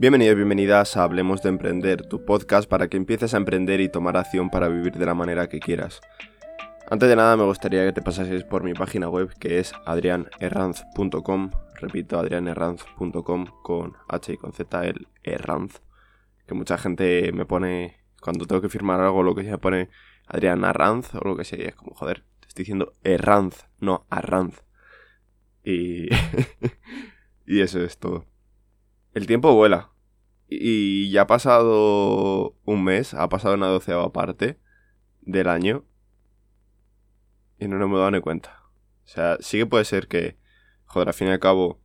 Bienvenidos, bienvenidas a Hablemos de Emprender, tu podcast para que empieces a emprender y tomar acción para vivir de la manera que quieras. Antes de nada me gustaría que te pasases por mi página web que es adrianerranz.com, repito, adrianerranz.com con H y con Z el Erranz, que mucha gente me pone, cuando tengo que firmar algo, lo que sea, pone Adrián Arranz o lo que sea, y es como, joder, te estoy diciendo Erranz, no Arranz. Y... y eso es todo. El tiempo vuela. Y ya ha pasado un mes, ha pasado una doceava parte del año. Y no nos hemos dado ni cuenta. O sea, sí que puede ser que, joder, al fin y al cabo,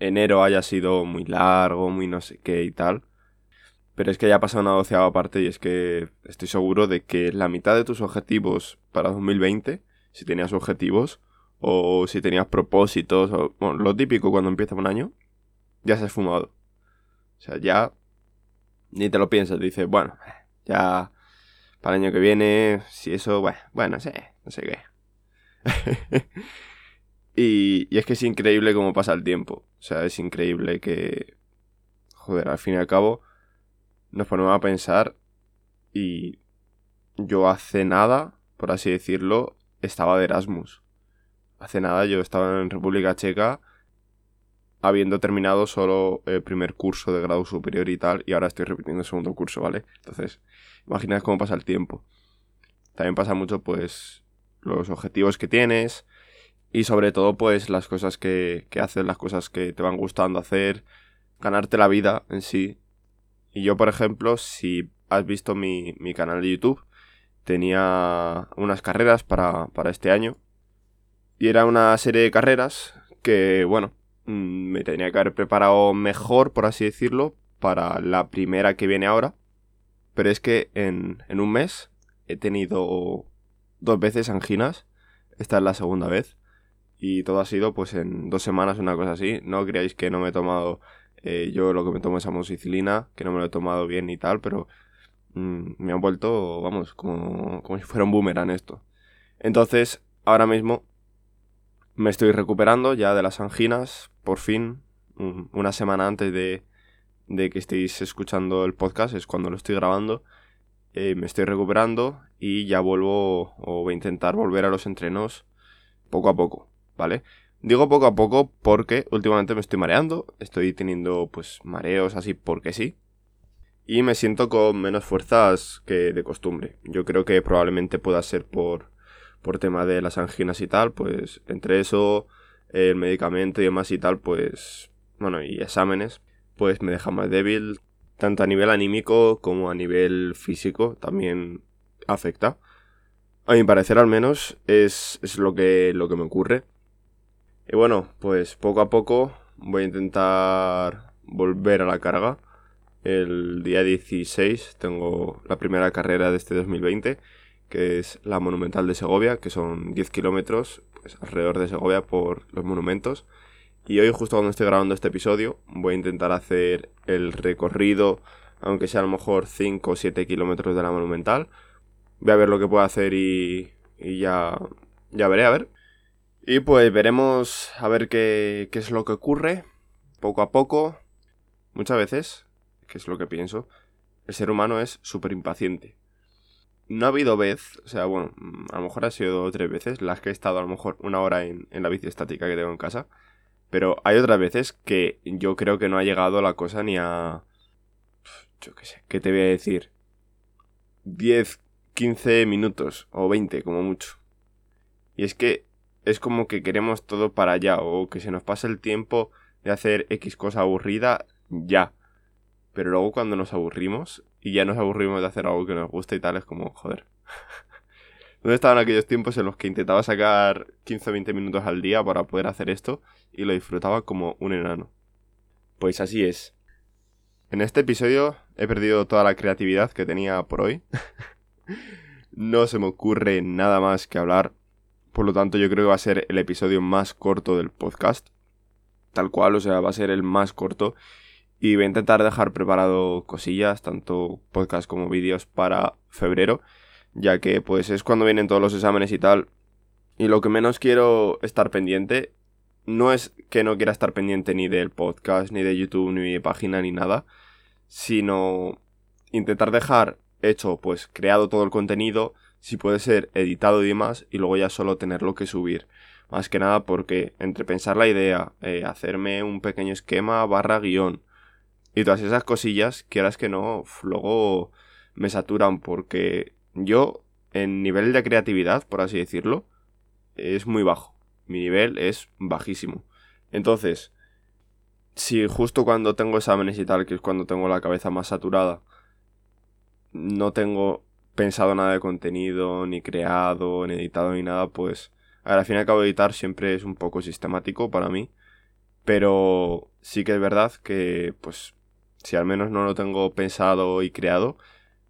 enero haya sido muy largo, muy no sé qué y tal. Pero es que ya ha pasado una doceava parte y es que estoy seguro de que la mitad de tus objetivos para 2020, si tenías objetivos, o si tenías propósitos, o bueno, lo típico cuando empieza un año, ya se ha esfumado. O sea, ya ni te lo piensas, dices, bueno, ya para el año que viene, si eso, bueno, bueno, sé, no sé qué. y, y es que es increíble cómo pasa el tiempo. O sea, es increíble que, joder, al fin y al cabo, nos ponemos a pensar y yo hace nada, por así decirlo, estaba de Erasmus. Hace nada yo estaba en República Checa habiendo terminado solo el primer curso de grado superior y tal, y ahora estoy repitiendo el segundo curso, ¿vale? Entonces, imaginad cómo pasa el tiempo. También pasa mucho, pues, los objetivos que tienes y sobre todo, pues, las cosas que, que haces, las cosas que te van gustando hacer, ganarte la vida en sí. Y yo, por ejemplo, si has visto mi, mi canal de YouTube, tenía unas carreras para, para este año. Y era una serie de carreras que, bueno, me tenía que haber preparado mejor, por así decirlo, para la primera que viene ahora. Pero es que en, en un mes he tenido dos veces anginas. Esta es la segunda vez. Y todo ha sido pues en dos semanas, una cosa así. No creáis que no me he tomado eh, yo lo que me tomo es amoxicilina, que no me lo he tomado bien y tal, pero mm, me han vuelto, vamos, como, como si fuera un boomerang esto. Entonces, ahora mismo me estoy recuperando ya de las anginas, por fin, una semana antes de, de que estéis escuchando el podcast, es cuando lo estoy grabando. Eh, me estoy recuperando y ya vuelvo o voy a intentar volver a los entrenos poco a poco, ¿vale? Digo poco a poco porque últimamente me estoy mareando, estoy teniendo pues mareos así porque sí. Y me siento con menos fuerzas que de costumbre. Yo creo que probablemente pueda ser por por tema de las anginas y tal, pues entre eso, el medicamento y demás y tal, pues, bueno, y exámenes, pues me deja más débil, tanto a nivel anímico como a nivel físico, también afecta. A mi parecer al menos es, es lo, que, lo que me ocurre. Y bueno, pues poco a poco voy a intentar volver a la carga. El día 16 tengo la primera carrera de este 2020 que es la Monumental de Segovia, que son 10 kilómetros pues, alrededor de Segovia por los monumentos. Y hoy, justo cuando estoy grabando este episodio, voy a intentar hacer el recorrido, aunque sea a lo mejor 5 o 7 kilómetros de la Monumental. Voy a ver lo que puedo hacer y, y ya, ya veré, a ver. Y pues veremos a ver qué, qué es lo que ocurre, poco a poco. Muchas veces, que es lo que pienso, el ser humano es súper impaciente no ha habido vez, o sea, bueno, a lo mejor ha sido tres veces las que he estado a lo mejor una hora en, la bici estática que tengo en casa. Pero hay otras veces que yo creo que no ha llegado la cosa ni a... Yo qué sé, ¿qué te voy a decir? 10, 15 minutos o 20 como mucho. Y es que es como que queremos todo para allá o que se nos pase el tiempo de hacer X cosa aburrida ya. Pero luego cuando nos aburrimos y ya nos aburrimos de hacer algo que nos gusta y tal, es como, joder. ¿Dónde estaban aquellos tiempos en los que intentaba sacar 15 o 20 minutos al día para poder hacer esto y lo disfrutaba como un enano? Pues así es. En este episodio he perdido toda la creatividad que tenía por hoy. no se me ocurre nada más que hablar. Por lo tanto, yo creo que va a ser el episodio más corto del podcast. Tal cual, o sea, va a ser el más corto. Y voy a intentar dejar preparado cosillas, tanto podcast como vídeos para febrero, ya que pues es cuando vienen todos los exámenes y tal. Y lo que menos quiero estar pendiente no es que no quiera estar pendiente ni del podcast, ni de YouTube, ni de página, ni nada, sino intentar dejar hecho, pues creado todo el contenido, si puede ser editado y demás, y luego ya solo tenerlo que subir. Más que nada porque entre pensar la idea, eh, hacerme un pequeño esquema barra guion y todas esas cosillas, quieras que no, luego me saturan porque yo en nivel de creatividad, por así decirlo, es muy bajo. Mi nivel es bajísimo. Entonces, si justo cuando tengo exámenes y tal, que es cuando tengo la cabeza más saturada, no tengo pensado nada de contenido, ni creado, ni editado, ni nada, pues al fin y al cabo editar siempre es un poco sistemático para mí. Pero sí que es verdad que, pues, si al menos no lo tengo pensado y creado,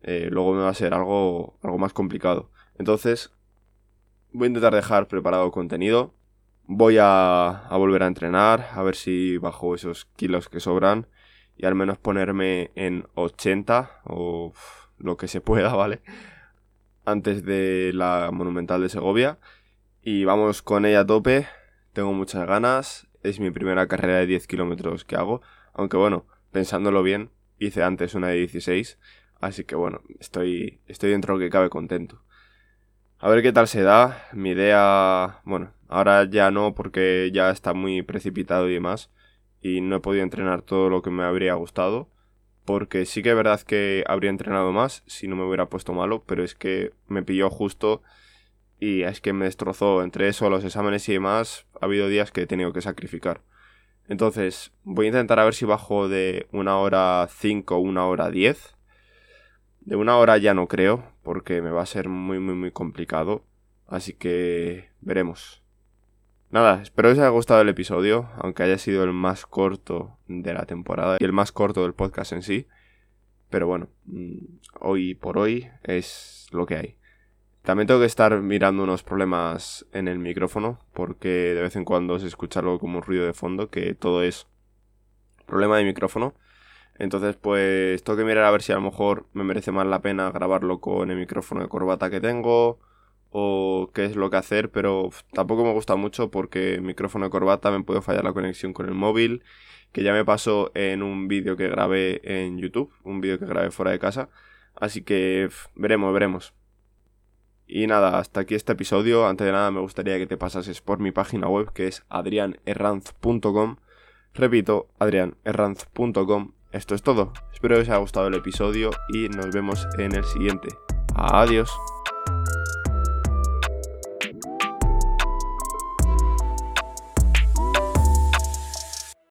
eh, luego me va a ser algo, algo más complicado. Entonces, voy a intentar dejar preparado contenido. Voy a, a volver a entrenar, a ver si bajo esos kilos que sobran y al menos ponerme en 80 o lo que se pueda, ¿vale? Antes de la Monumental de Segovia. Y vamos con ella a tope. Tengo muchas ganas. Es mi primera carrera de 10 kilómetros que hago. Aunque bueno, pensándolo bien, hice antes una de 16. Así que bueno, estoy, estoy dentro de lo que cabe contento. A ver qué tal se da. Mi idea, bueno, ahora ya no porque ya está muy precipitado y demás. Y no he podido entrenar todo lo que me habría gustado. Porque sí que es verdad que habría entrenado más si no me hubiera puesto malo. Pero es que me pilló justo y es que me destrozó. Entre eso, los exámenes y demás, ha habido días que he tenido que sacrificar. Entonces, voy a intentar a ver si bajo de una hora 5 a una hora 10 de una hora ya no creo, porque me va a ser muy, muy, muy complicado. Así que veremos. Nada, espero que os haya gustado el episodio, aunque haya sido el más corto de la temporada y el más corto del podcast en sí. Pero bueno, mm, hoy por hoy es lo que hay. También tengo que estar mirando unos problemas en el micrófono, porque de vez en cuando se escucha algo como un ruido de fondo, que todo es problema de micrófono. Entonces, pues tengo que mirar a ver si a lo mejor me merece más la pena grabarlo con el micrófono de corbata que tengo o qué es lo que hacer, pero tampoco me gusta mucho porque el micrófono de corbata me puede fallar la conexión con el móvil, que ya me pasó en un vídeo que grabé en YouTube, un vídeo que grabé fuera de casa, así que veremos, veremos. Y nada, hasta aquí este episodio. Antes de nada me gustaría que te pasases por mi página web que es adrianerranz.com. Repito, adrianerranz.com esto es todo. Espero que os haya gustado el episodio y nos vemos en el siguiente. Adiós.